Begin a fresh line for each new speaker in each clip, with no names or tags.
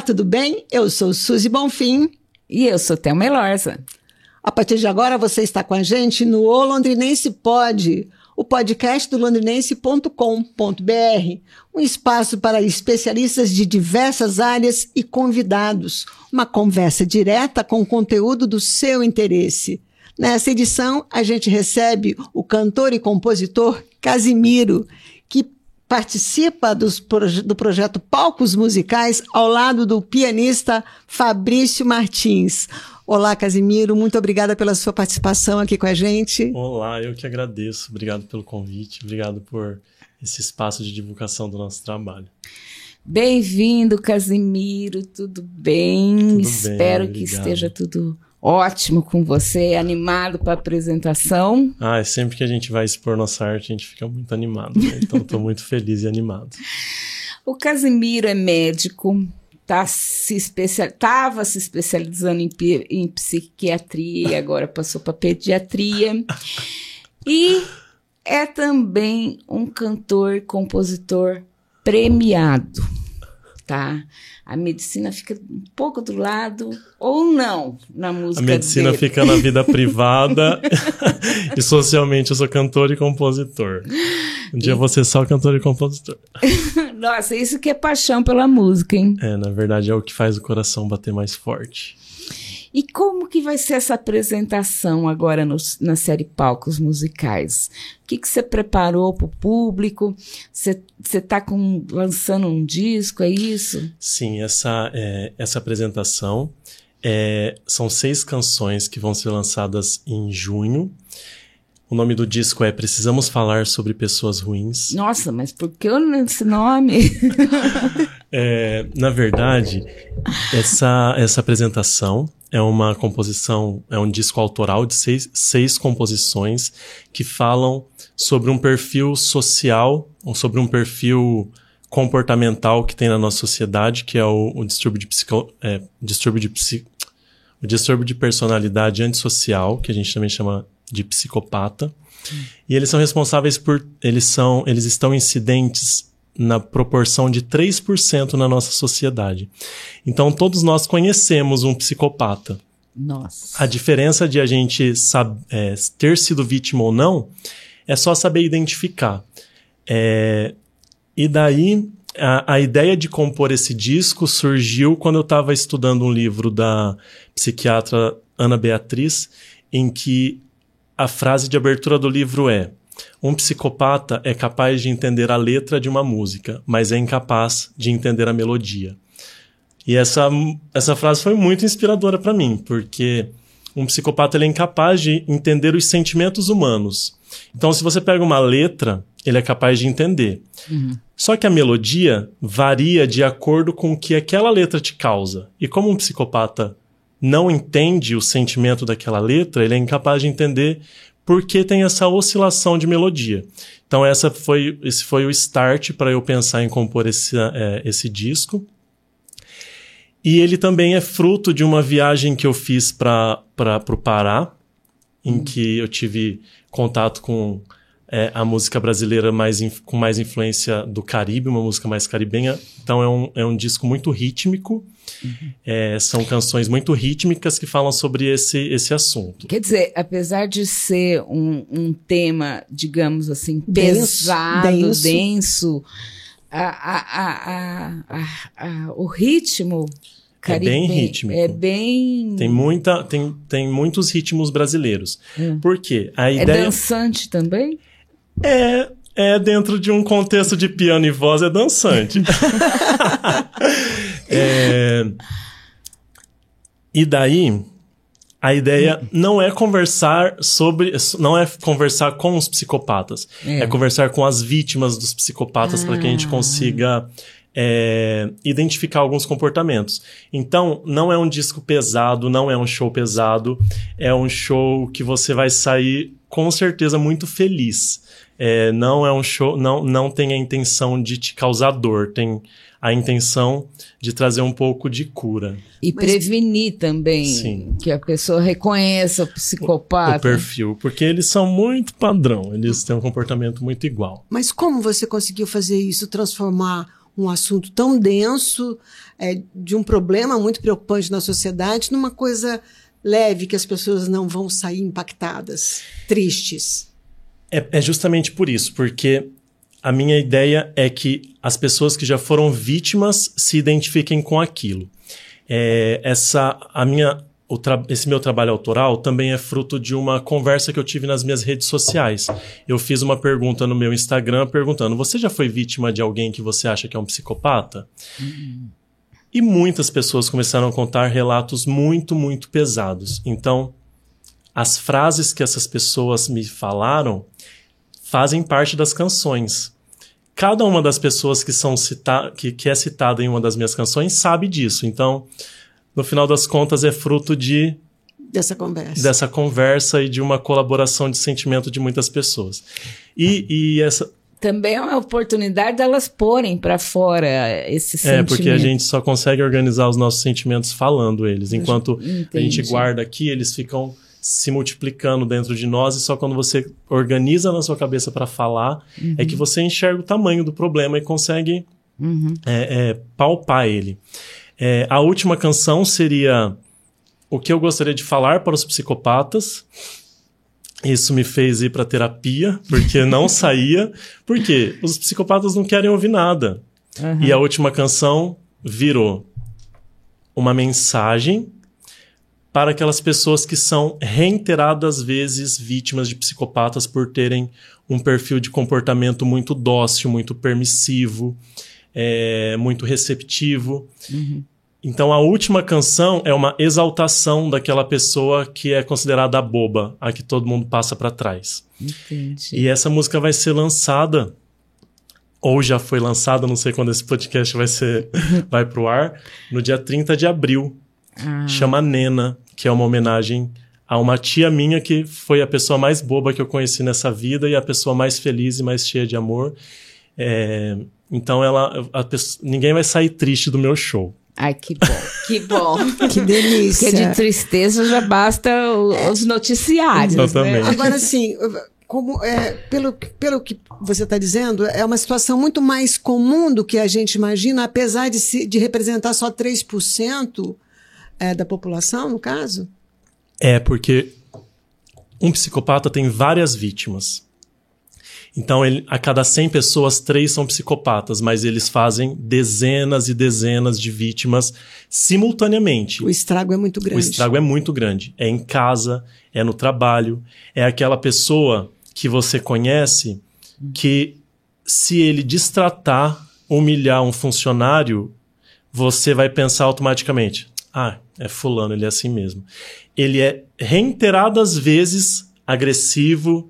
Olá, tudo bem? Eu sou Suzy Bonfim.
E eu sou Thelma Elorza.
A partir de agora você está com a gente no O Londrinense Pode, o podcast do londrinense.com.br, um espaço para especialistas de diversas áreas e convidados, uma conversa direta com o conteúdo do seu interesse. Nessa edição, a gente recebe o cantor e compositor Casimiro, que participa dos, do projeto Palcos Musicais ao lado do pianista Fabrício Martins. Olá, Casimiro, muito obrigada pela sua participação aqui com a gente.
Olá, eu que agradeço. Obrigado pelo convite, obrigado por esse espaço de divulgação do nosso trabalho.
Bem-vindo, Casimiro, tudo bem? Tudo Espero bem, que esteja tudo ótimo com você, animado para a apresentação.
Ah, é sempre que a gente vai expor nossa arte, a gente fica muito animado. Né? Então, estou muito feliz e animado.
O Casimiro é médico, tá se especial... estava se especializando em, em psiquiatria e agora passou para pediatria. e é também um cantor, compositor premiado, tá? a medicina fica um pouco do lado ou não na música.
A medicina
dele.
fica na vida privada e socialmente eu sou cantor e compositor. Um dia e... você é só cantor e compositor.
Nossa, isso que é paixão pela música, hein?
É, na verdade é o que faz o coração bater mais forte.
E como que vai ser essa apresentação agora no, na série Palcos Musicais? O que, que você preparou para o público? Você está lançando um disco, é isso?
Sim, essa, é, essa apresentação é, são seis canções que vão ser lançadas em junho. O nome do disco é Precisamos Falar sobre Pessoas Ruins.
Nossa, mas por que esse nome?
é, na verdade, essa, essa apresentação é uma composição, é um disco autoral de seis, seis composições que falam sobre um perfil social, ou sobre um perfil comportamental que tem na nossa sociedade, que é o, o distúrbio de psico, é, distúrbio de psi, o distúrbio de personalidade antissocial, que a gente também chama de psicopata. Hum. E eles são responsáveis por, eles são, eles estão incidentes na proporção de 3% na nossa sociedade. Então, todos nós conhecemos um psicopata.
Nossa.
A diferença de a gente é, ter sido vítima ou não é só saber identificar. É, e daí, a, a, ideia de compor esse disco surgiu quando eu estava estudando um livro da psiquiatra Ana Beatriz, em que a frase de abertura do livro é: um psicopata é capaz de entender a letra de uma música, mas é incapaz de entender a melodia. E essa, essa frase foi muito inspiradora para mim, porque um psicopata ele é incapaz de entender os sentimentos humanos. Então, se você pega uma letra, ele é capaz de entender. Uhum. Só que a melodia varia de acordo com o que aquela letra te causa. E como um psicopata não entende o sentimento daquela letra, ele é incapaz de entender porque tem essa oscilação de melodia. Então essa foi, esse foi o start para eu pensar em compor esse, é, esse disco. E ele também é fruto de uma viagem que eu fiz para o Pará, em hum. que eu tive contato com é, a música brasileira mais com mais influência do Caribe, uma música mais caribenha. Então é um, é um disco muito rítmico. Uhum. É, são canções muito rítmicas que falam sobre esse, esse assunto.
Quer dizer, apesar de ser um, um tema, digamos assim, pesado, denso, denso a, a, a, o ritmo
Caribe, é bem rítmico.
É bem.
Tem, muita, tem, tem muitos ritmos brasileiros. É. Por quê? A
é ideia... É dançante também?
É, é dentro de um contexto de piano e voz, é dançante. é... E daí, a ideia não é conversar sobre. Não é conversar com os psicopatas. É, é conversar com as vítimas dos psicopatas ah. para que a gente ah. consiga é, identificar alguns comportamentos. Então, não é um disco pesado, não é um show pesado, é um show que você vai sair com certeza muito feliz. É, não é um show, não, não tem a intenção de te causar dor, tem a intenção de trazer um pouco de cura.
E Mas, prevenir também sim. que a pessoa reconheça o psicopata.
O perfil, porque eles são muito padrão, eles têm um comportamento muito igual.
Mas como você conseguiu fazer isso, transformar um assunto tão denso, é, de um problema muito preocupante na sociedade, numa coisa leve que as pessoas não vão sair impactadas, tristes?
É, é justamente por isso, porque a minha ideia é que as pessoas que já foram vítimas se identifiquem com aquilo. É, essa a minha esse meu trabalho autoral também é fruto de uma conversa que eu tive nas minhas redes sociais. Eu fiz uma pergunta no meu Instagram perguntando: você já foi vítima de alguém que você acha que é um psicopata? Uhum. E muitas pessoas começaram a contar relatos muito, muito pesados. Então, as frases que essas pessoas me falaram fazem parte das canções. Cada uma das pessoas que são cita que, que é citada em uma das minhas canções sabe disso. Então, no final das contas, é fruto de
dessa conversa.
Dessa conversa e de uma colaboração de sentimento de muitas pessoas. E, e essa.
Também é uma oportunidade delas porem para fora esse sentimento.
É, porque a gente só consegue organizar os nossos sentimentos falando eles. Enquanto Entendi. a gente guarda aqui, eles ficam se multiplicando dentro de nós e só quando você organiza na sua cabeça para falar uhum. é que você enxerga o tamanho do problema e consegue uhum. é, é, palpar ele. É, a última canção seria O que eu gostaria de falar para os psicopatas. Isso me fez ir para terapia, porque não saía. Porque os psicopatas não querem ouvir nada. Uhum. E a última canção virou uma mensagem para aquelas pessoas que são reiteradas vezes vítimas de psicopatas por terem um perfil de comportamento muito dócil, muito permissivo, é, muito receptivo. Uhum. Então a última canção é uma exaltação daquela pessoa que é considerada a boba, a que todo mundo passa para trás. Entendi. E essa música vai ser lançada ou já foi lançada, não sei quando esse podcast vai ser vai pro ar, no dia 30 de abril. Ah. Chama Nena, que é uma homenagem a uma tia minha que foi a pessoa mais boba que eu conheci nessa vida e a pessoa mais feliz e mais cheia de amor. É, então ela, pessoa, ninguém vai sair triste do meu show.
Ai, que bom, que bom.
que delícia.
Porque de tristeza já basta os noticiários. Né? Exatamente.
Né? Agora, assim, como, é, pelo, pelo que você está dizendo, é uma situação muito mais comum do que a gente imagina, apesar de, se, de representar só 3% é, da população, no caso?
É, porque um psicopata tem várias vítimas. Então, ele, a cada 100 pessoas, três são psicopatas, mas eles fazem dezenas e dezenas de vítimas simultaneamente.
O estrago é muito grande.
O estrago é muito grande. É em casa, é no trabalho, é aquela pessoa que você conhece que, se ele distratar, humilhar um funcionário, você vai pensar automaticamente: ah, é fulano, ele é assim mesmo. Ele é reiteradas vezes agressivo,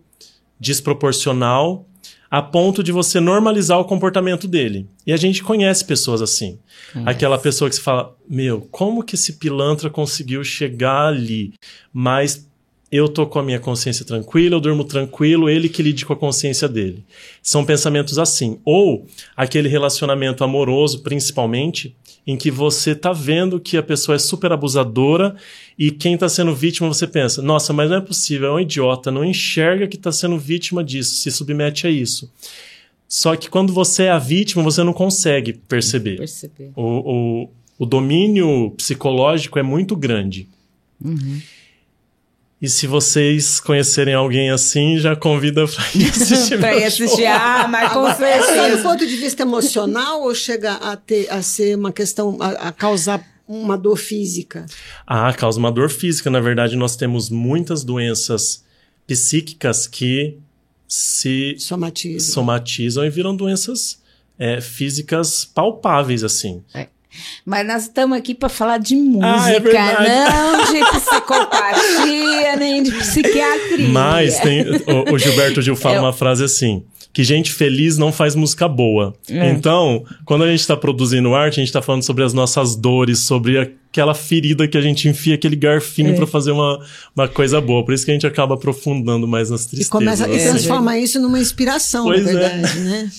desproporcional a ponto de você normalizar o comportamento dele. E a gente conhece pessoas assim. Aquela pessoa que se fala: Meu, como que esse pilantra conseguiu chegar ali? Mas eu tô com a minha consciência tranquila, eu durmo tranquilo, ele que lide com a consciência dele. São pensamentos assim. Ou aquele relacionamento amoroso, principalmente, em que você tá vendo que a pessoa é super abusadora e quem tá sendo vítima você pensa, nossa, mas não é possível, é um idiota, não enxerga que tá sendo vítima disso, se submete a isso. Só que quando você é a vítima, você não consegue perceber. perceber. O, o, o domínio psicológico é muito grande. Uhum. E se vocês conhecerem alguém assim, já convida para ir assistir. para ir assistir,
ah, mas com certeza.
Do ponto de vista emocional ou chega a, ter, a ser uma questão, a, a causar uma dor física?
Ah, causa uma dor física. Na verdade, nós temos muitas doenças psíquicas que se
somatizam,
somatizam e viram doenças é, físicas palpáveis, assim. É.
Mas nós estamos aqui para falar de música, ah, é não de psicopatia, nem de psiquiatria.
Mas tem, o, o Gilberto Gil fala é, uma frase assim: que gente feliz não faz música boa. É. Então, quando a gente está produzindo arte, a gente está falando sobre as nossas dores, sobre a, aquela ferida que a gente enfia aquele garfinho é. para fazer uma, uma coisa boa. Por isso que a gente acaba aprofundando mais nas tristezas.
E começa a transformar isso numa inspiração, pois na é. verdade, é. né?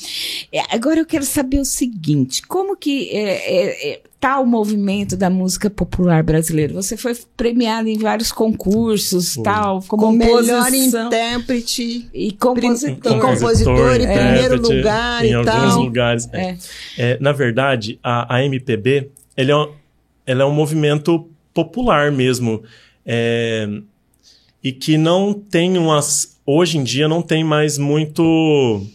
É, agora eu quero saber o seguinte, como que é, é, tá o movimento da música popular brasileira? Você foi premiado em vários concursos, foi. tal,
como melhor intérprete e compositor, e compositor em primeiro lugar
em
e
tal. alguns lugares. na verdade, a, a MPB, ele é ela é um movimento popular mesmo. É, e que não tem umas. Hoje em dia não tem mais muito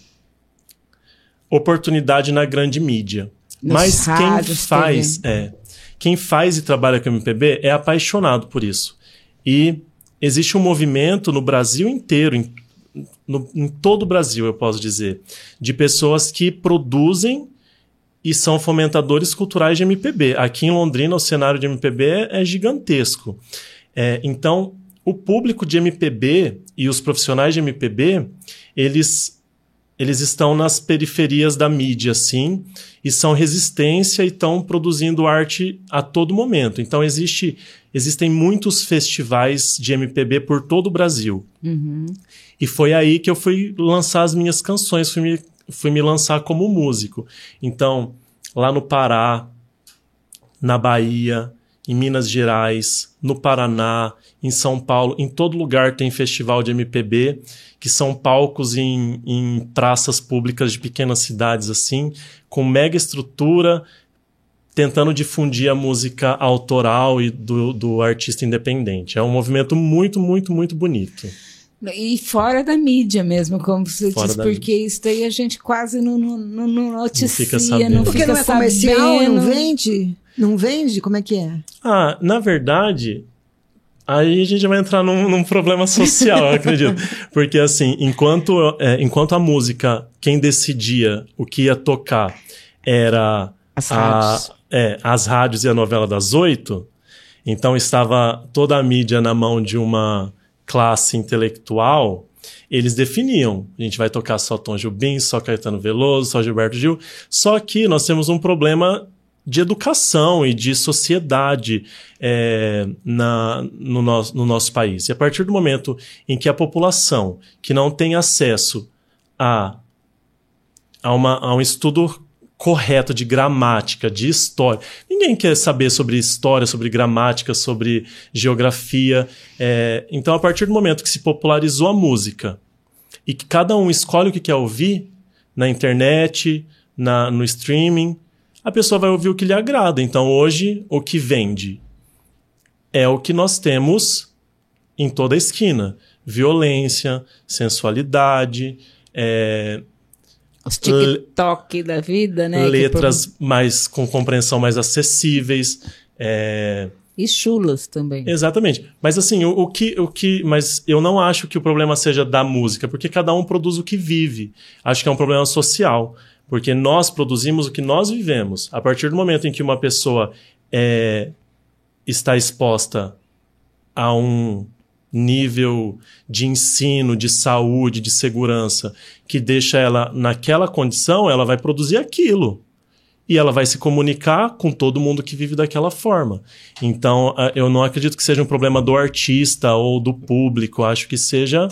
oportunidade na grande mídia. Nos Mas quem faz, é, quem faz e trabalha com MPB é apaixonado por isso. E existe um movimento no Brasil inteiro, em, no, em todo o Brasil, eu posso dizer, de pessoas que produzem e são fomentadores culturais de MPB. Aqui em Londrina, o cenário de MPB é gigantesco. É, então, o público de MPB e os profissionais de MPB, eles, eles estão nas periferias da mídia, sim, e são resistência e estão produzindo arte a todo momento. Então, existe, existem muitos festivais de MPB por todo o Brasil. Uhum. E foi aí que eu fui lançar as minhas canções, fui me fui me lançar como músico. Então, lá no Pará, na Bahia, em Minas Gerais, no Paraná, em São Paulo, em todo lugar tem festival de MPB, que são palcos em, em praças públicas de pequenas cidades assim, com mega estrutura, tentando difundir a música autoral e do, do artista independente. É um movimento muito, muito, muito bonito.
E fora da mídia mesmo, como você fora disse, porque mídia. isso aí a gente quase não, não, não, não noticia, não fica sabendo. Não
porque
fica
não é comercial, não vende? Não vende? Como é que é?
Ah, na verdade, aí a gente vai entrar num, num problema social, eu acredito. Porque assim, enquanto, é, enquanto a música, quem decidia o que ia tocar era
as rádios.
A, é, as rádios e a novela das oito, então estava toda a mídia na mão de uma classe intelectual, eles definiam. A gente vai tocar só Tom Jobim, só Caetano Veloso, só Gilberto Gil. Só que nós temos um problema de educação e de sociedade é, na, no, no, no nosso país. E a partir do momento em que a população que não tem acesso a, a, uma, a um estudo correto de gramática, de história. Ninguém quer saber sobre história, sobre gramática, sobre geografia. É, então, a partir do momento que se popularizou a música e que cada um escolhe o que quer ouvir na internet, na, no streaming, a pessoa vai ouvir o que lhe agrada. Então, hoje, o que vende é o que nós temos em toda a esquina: violência, sensualidade. É,
os TikTok da vida, né?
Letras por... mais com compreensão mais acessíveis. É...
E chulas também.
Exatamente. Mas assim, o, o, que, o que. Mas eu não acho que o problema seja da música, porque cada um produz o que vive. Acho que é um problema social. Porque nós produzimos o que nós vivemos. A partir do momento em que uma pessoa é, está exposta a um nível de ensino, de saúde, de segurança, que deixa ela naquela condição, ela vai produzir aquilo. E ela vai se comunicar com todo mundo que vive daquela forma. Então, eu não acredito que seja um problema do artista ou do público, acho que seja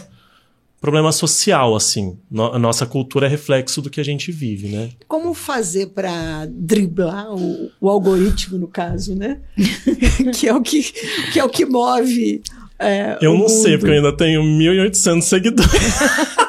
problema social, assim. a nossa cultura é reflexo do que a gente vive, né?
Como fazer para driblar o, o, algoritmo, no caso, né? que, é o que, que é o que move é,
eu não mundo. sei, porque eu ainda tenho 1.800 seguidores.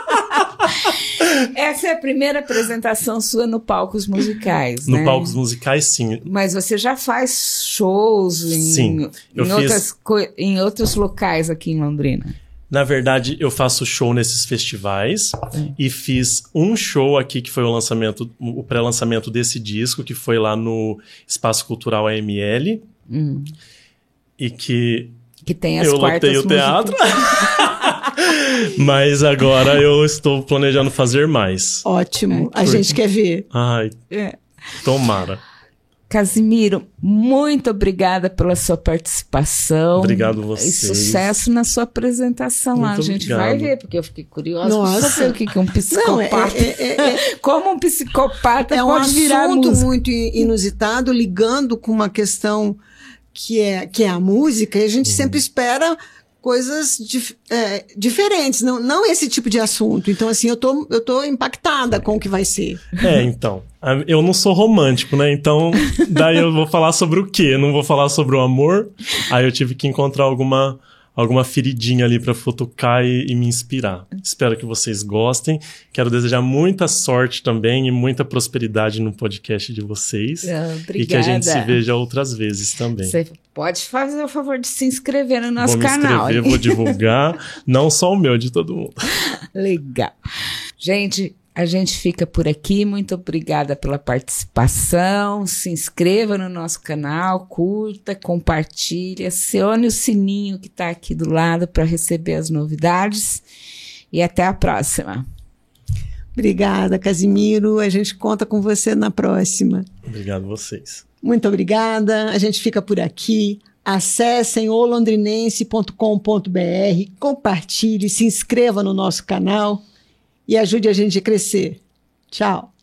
Essa é a primeira apresentação sua no Palcos Musicais,
No
né?
Palcos Musicais, sim.
Mas você já faz shows em, sim, em, outras, em outros locais aqui em Londrina?
Na verdade, eu faço show nesses festivais e fiz um show aqui que foi o lançamento, o pré-lançamento desse disco, que foi lá no Espaço Cultural AML. Hum. E que
que tem as eu quartas
lotei o teatro. Mas agora eu estou planejando fazer mais.
Ótimo. É. A gente quer ver.
Ai. É. Tomara.
Casimiro, muito obrigada pela sua participação.
Obrigado você. E
sucesso na sua apresentação muito lá. A gente obrigado. vai ver, porque eu fiquei curiosa Nossa. saber o que, que um psicopata. Não, é, é, é, é, Como um psicopata
é
pode
um
virar
assunto muito inusitado, ligando com uma questão que é, que é a música, e a gente uhum. sempre espera coisas dif é, diferentes, não, não esse tipo de assunto. Então, assim, eu tô, eu tô impactada com o que vai ser.
É, então. Eu não sou romântico, né? Então, daí eu vou falar sobre o quê? Não vou falar sobre o amor. Aí eu tive que encontrar alguma alguma feridinha ali para futucar e, e, me inspirar. Espero que vocês gostem. Quero desejar muita sorte também e muita prosperidade no podcast de vocês.
Ah,
e que a gente se veja outras vezes também.
Você pode fazer o favor de se inscrever no nosso
vou
canal.
Vou me inscrever, vou divulgar, não só o meu, de todo mundo.
Legal. Gente, a gente fica por aqui. Muito obrigada pela participação. Se inscreva no nosso canal, curta, compartilhe, acione o sininho que está aqui do lado para receber as novidades. E até a próxima.
Obrigada, Casimiro. A gente conta com você na próxima.
Obrigado vocês.
Muito obrigada. A gente fica por aqui. Acessem olondrinense.com.br, compartilhe, se inscreva no nosso canal e ajude a gente a crescer. Tchau!